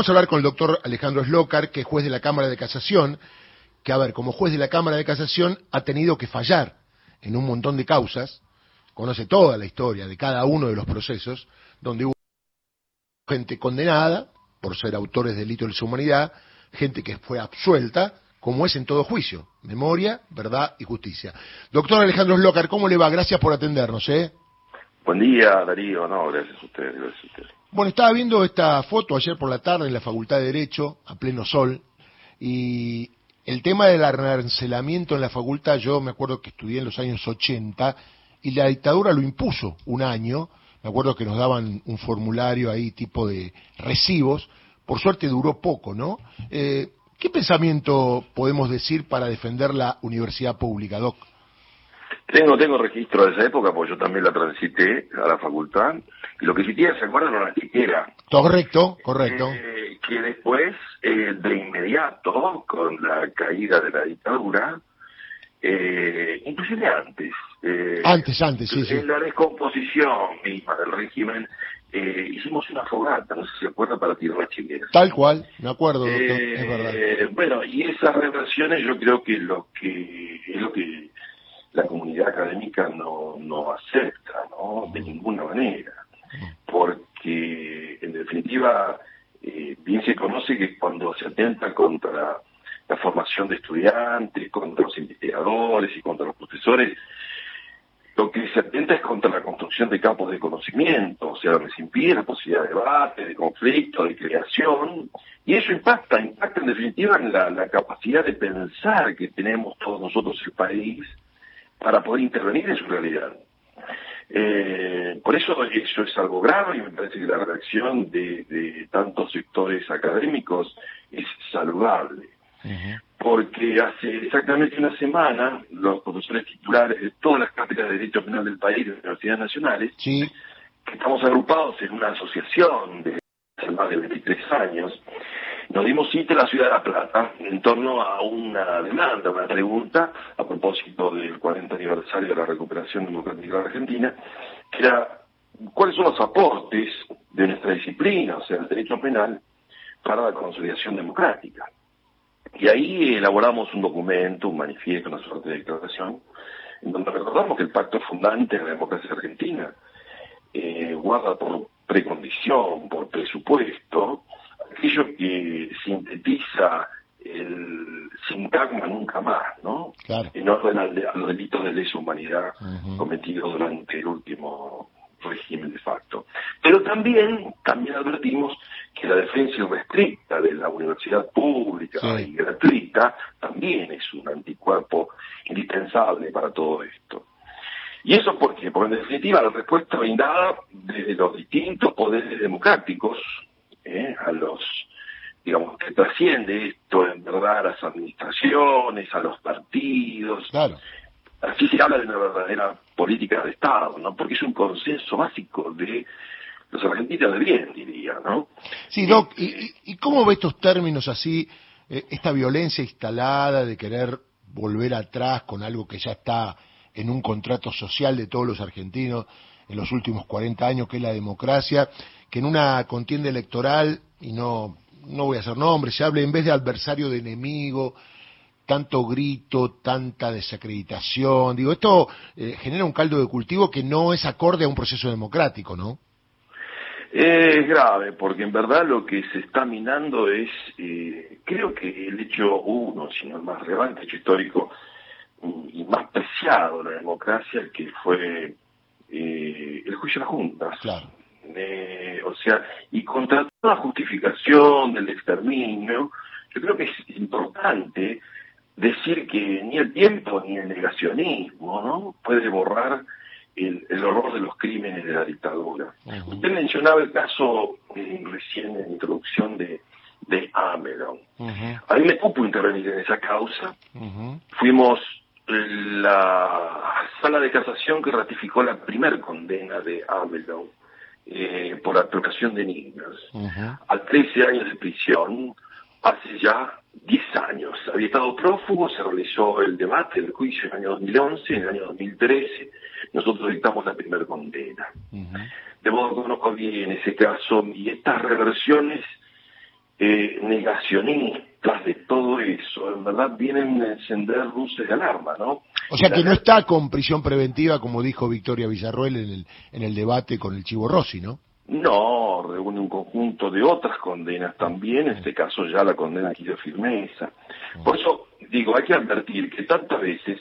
vamos a hablar con el doctor Alejandro Slocar, que es juez de la Cámara de Casación, que, a ver, como juez de la Cámara de Casación ha tenido que fallar en un montón de causas, conoce toda la historia de cada uno de los procesos, donde hubo gente condenada por ser autores de delitos de lesa humanidad, gente que fue absuelta, como es en todo juicio, memoria, verdad y justicia. Doctor Alejandro Slocar, ¿cómo le va? Gracias por atendernos, ¿eh? Buen día, Darío. No, gracias a usted, gracias a usted. Bueno, estaba viendo esta foto ayer por la tarde en la Facultad de Derecho, a pleno sol, y el tema del arancelamiento en la facultad, yo me acuerdo que estudié en los años 80, y la dictadura lo impuso un año, me acuerdo que nos daban un formulario ahí tipo de recibos, por suerte duró poco, ¿no? Eh, ¿Qué pensamiento podemos decir para defender la universidad pública, Doc? Tengo, tengo registro de esa época, porque yo también la transité a la facultad, y lo que sí tiene, ¿se acuerdan? Una chiquera. Correcto, correcto. Eh, que después, eh, de inmediato, con la caída de la dictadura, eh, inclusive antes. Eh, antes, antes, sí, sí. En la descomposición misma del régimen, eh, hicimos una fogata, no sé si se acuerda, para tirar las chilenas. Tal cual, me acuerdo, doctor, es verdad. Bueno, y esas reversiones yo creo que lo que es lo que la comunidad académica no, no acepta, ¿no? De ninguna manera. Porque, en definitiva, eh, bien se conoce que cuando se atenta contra la formación de estudiantes, contra los investigadores y contra los profesores, lo que se atenta es contra la construcción de campos de conocimiento, o sea, se impide la posibilidad de debate, de conflicto, de creación, y eso impacta, impacta en definitiva en la, la capacidad de pensar que tenemos todos nosotros el país para poder intervenir en su realidad. Eh, por eso eso es algo grave y me parece que la reacción de, de tantos sectores académicos es saludable. Porque hace exactamente una semana los profesores titulares de todas las cátedras de Derecho Penal del país, de universidades nacionales, Sí, que estamos agrupados en una asociación de hace más de 23 años, nos dimos cita en la ciudad de La Plata en torno a una demanda, una pregunta a propósito del 40 aniversario de la recuperación democrática de Argentina, que era cuáles son los aportes de nuestra disciplina, o sea, el derecho penal, para la consolidación democrática. Y ahí elaboramos un documento, un manifiesto, una suerte de declaración, en donde recordamos que el pacto fundante de la democracia argentina eh, guarda por precondición, por presupuesto, aquello que sintetiza el sintagma nunca más, ¿no? Claro. En orden al de- a los delitos de lesa humanidad cometidos durante el último régimen de facto. Pero también, también advertimos que la defensa irrestricta de la universidad pública Sí. y gratuita también es un anticuerpo indispensable para todo esto. ¿Y eso por qué? Porque en definitiva la respuesta brindada desde los distintos poderes democráticos ¿eh? a los, digamos, que trasciende esto en verdad a las administraciones, a los partidos. claro. Así se habla de una verdadera política de Estado, ¿no? Porque es un consenso básico de los argentinos de bien, diría, ¿no? Sí, Doc, ¿y, y- y cómo ve estos términos así, eh, esta violencia instalada de querer volver atrás con algo que ya está en un contrato social de todos los argentinos en los últimos 40 años, que es la democracia, que en una contienda electoral, y no, no voy a hacer nombres, se hable en vez de adversario de enemigo, tanto grito, tanta desacreditación, digo, esto eh, genera un caldo de cultivo que no es acorde a un proceso democrático, ¿no? Es grave, porque en verdad lo que se está minando es, eh, creo que el hecho uno, sino el más relevante hecho histórico mm, y más preciado de la democracia, que fue eh, el juicio de las juntas. Claro. Eh, o sea, y contra toda justificación del exterminio, yo creo que es importante decir que ni el tiempo ni el negacionismo ¿no? puede borrar el, el horror de los crímenes de la dictadura. Usted mencionaba el caso eh, recién en la introducción de, de A mí me cupo intervenir en esa causa. ujú. Fuimos la sala de casación que ratificó la primer condena de Amelon eh, por apropiación de niños Ujú. a 13 años de prisión hace ya 10 años. Había estado prófugo, se realizó el debate, el juicio en el año 2011, en el año 2013, nosotros dictamos la primera condena. De modo que conozco bien ese caso y estas reversiones negacionistas de todo eso, en verdad vienen a encender luces de alarma, ¿no? O sea que no está con prisión preventiva, como dijo Victoria Villarroel en el, en el debate con el Chivo Rossi, ¿no? No, reúne un conjunto de otras condenas también, en este caso ya la condena aquí de firmeza. Por eso digo, hay que advertir que tantas veces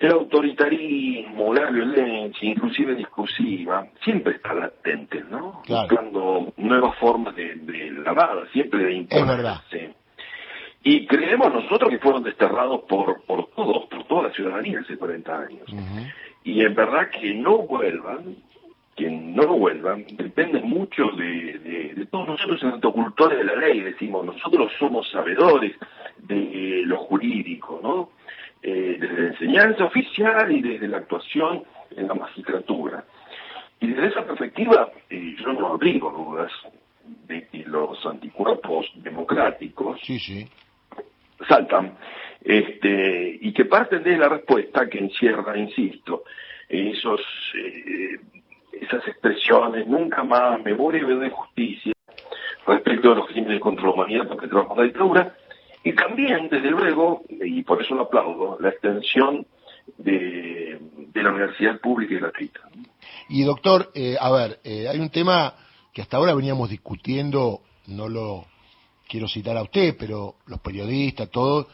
el autoritarismo, la violencia, inclusive discursiva, siempre está latente, ¿no? Buscando nuevas formas de, de lavada, siempre de imponerse. Y creemos nosotros que fueron desterrados por, por todos, ciudadanía hace 40 años. Y es verdad que no vuelvan, que no vuelvan, depende mucho de, de, todos nosotros en cultores de la ley, decimos, nosotros somos sabedores de lo jurídico, ¿no? Eh, desde la enseñanza oficial y desde la actuación en la magistratura. Y desde esa perspectiva, eh, yo no abrigo dudas de que los anticuerpos democráticos saltan este, y que parten de la respuesta que encierra, insisto, esos, eh, esas expresiones, nunca más memoria de justicia respecto a los crímenes contra la humanidad perpetrados la dictadura, y también, desde luego, y por eso lo aplaudo, la extensión de, la universidad pública y gratuita. Y doctor, eh, a ver, eh, hay un tema que hasta ahora veníamos discutiendo, no lo quiero citar a usted, pero los periodistas, todos,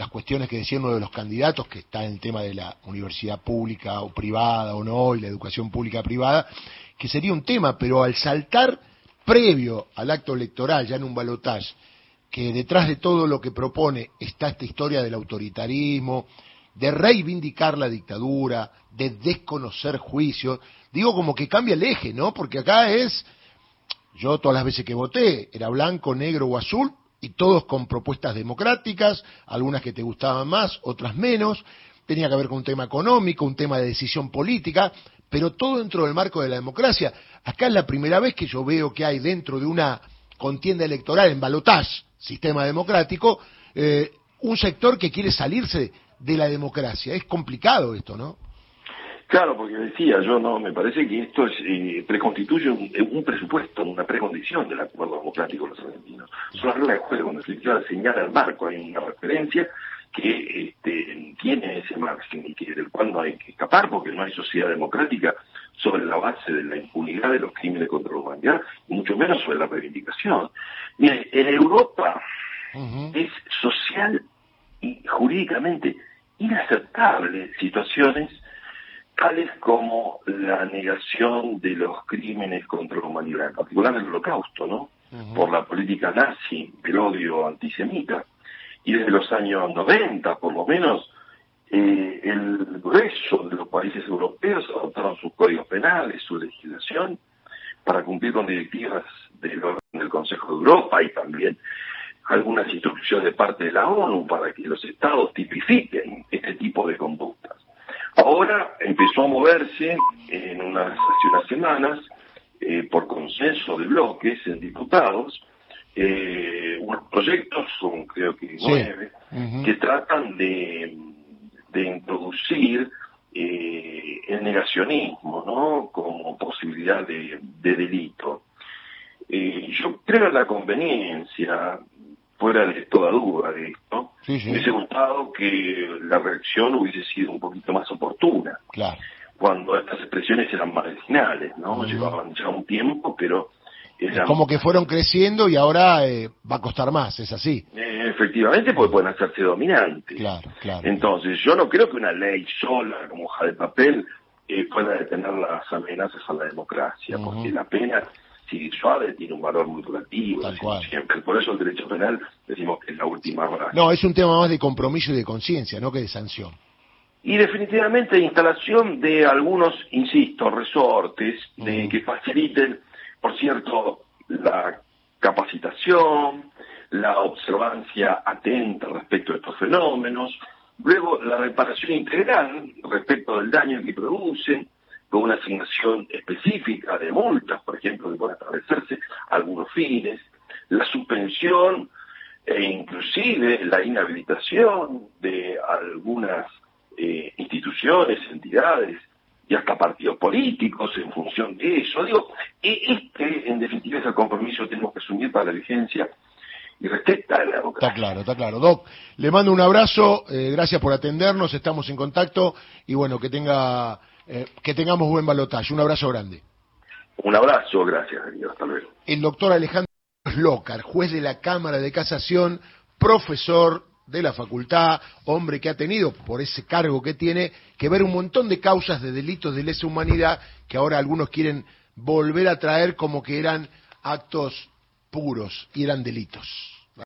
las cuestiones que decían uno de los candidatos, que está en el tema de la universidad pública o privada o no, y la educación pública privada, que sería un tema, pero al saltar previo al acto electoral, ya en un balotaje, que detrás de todo lo que propone está esta historia del autoritarismo, de reivindicar la dictadura, de desconocer juicios. Digo como que cambia el eje, ¿no? Porque acá es, yo todas las veces que voté, era blanco, negro o azul, y todos con propuestas democráticas, algunas que te gustaban más, otras menos, tenía que ver con un tema económico, un tema de decisión política, pero todo dentro del marco de la democracia. Acá es la primera vez que yo veo que hay dentro de una contienda electoral en balotage sistema democrático, eh, un sector que quiere salirse de la democracia. Es complicado esto, ¿no? Claro, porque decía yo, no, me parece que esto es, eh, preconstituye un, presupuesto, una precondición del acuerdo democrático de los argentinos. Una regla de juego, donde se señala el marco, hay una referencia que este, tiene ese margen y que del cual no hay que escapar porque no hay sociedad democrática sobre la base de la impunidad de los crímenes contra la humanidad y mucho menos sobre la reivindicación. Mire, en Europa es social y jurídicamente inaceptable situaciones tales como la negación de los crímenes contra la humanidad, en particular el holocausto, ¿no? Por la política nazi, el odio antisemita, y desde los años 90, por lo menos, eh, el grueso de los países europeos adoptaron sus códigos penales, su legislación, para cumplir con directivas del, del Consejo de Europa y también algunas instrucciones de parte de la ONU para que los estados tipifiquen este tipo de conductas. Moverse en unas, hace unas semanas, eh, por consenso de bloques en diputados, eh, unos proyectos, son creo que nueve, que tratan de, de introducir eh, el negacionismo ¿no? como posibilidad de, delito. Eh, yo creo en la conveniencia, fuera de toda duda de esto, me hubiese gustado que la reacción hubiese sido un poquito más oportuna. Cuando estas expresiones eran marginales, ¿no? Llevaban ya un tiempo, pero como que fueron creciendo y ahora eh, va a costar más, es así. Eh, efectivamente, porque pueden hacerse dominantes. Claro, claro. Entonces, yo no creo que una ley sola, como hoja de papel, eh, pueda detener las amenazas a la democracia, porque la pena, si suave, tiene un valor muy relativo. Siempre. Por eso el derecho penal decimos que es la última hora. No, es un tema más de compromiso y de conciencia, no que de sanción. Y definitivamente instalación de algunos, insisto, resortes de, que faciliten por cierto, la capacitación, la observancia atenta respecto a estos fenómenos, luego la reparación integral respecto del daño que producen, con una asignación específica de multas, por ejemplo, que pueden establecerse algunos fines, la suspensión e inclusive la inhabilitación de algunas eh, instituciones, entidades y hasta partidos políticos en función de eso. Digo, e-, este, en definitiva, es el compromiso que tenemos que asumir para la vigencia y respeta la democracia. Está claro, está claro. Doc, le mando un abrazo, eh, gracias por atendernos, estamos en contacto y bueno, que tenga eh, que tengamos buen balotaje. Un abrazo grande. Un abrazo, gracias, Darío. Hasta luego. El doctor Alejandro Lócar, juez de la Cámara de Casación, profesor de la facultad, hombre que ha tenido, por ese cargo que tiene, que ver un montón de causas de delitos de lesa humanidad que ahora algunos quieren volver a traer como que eran actos puros y eran delitos.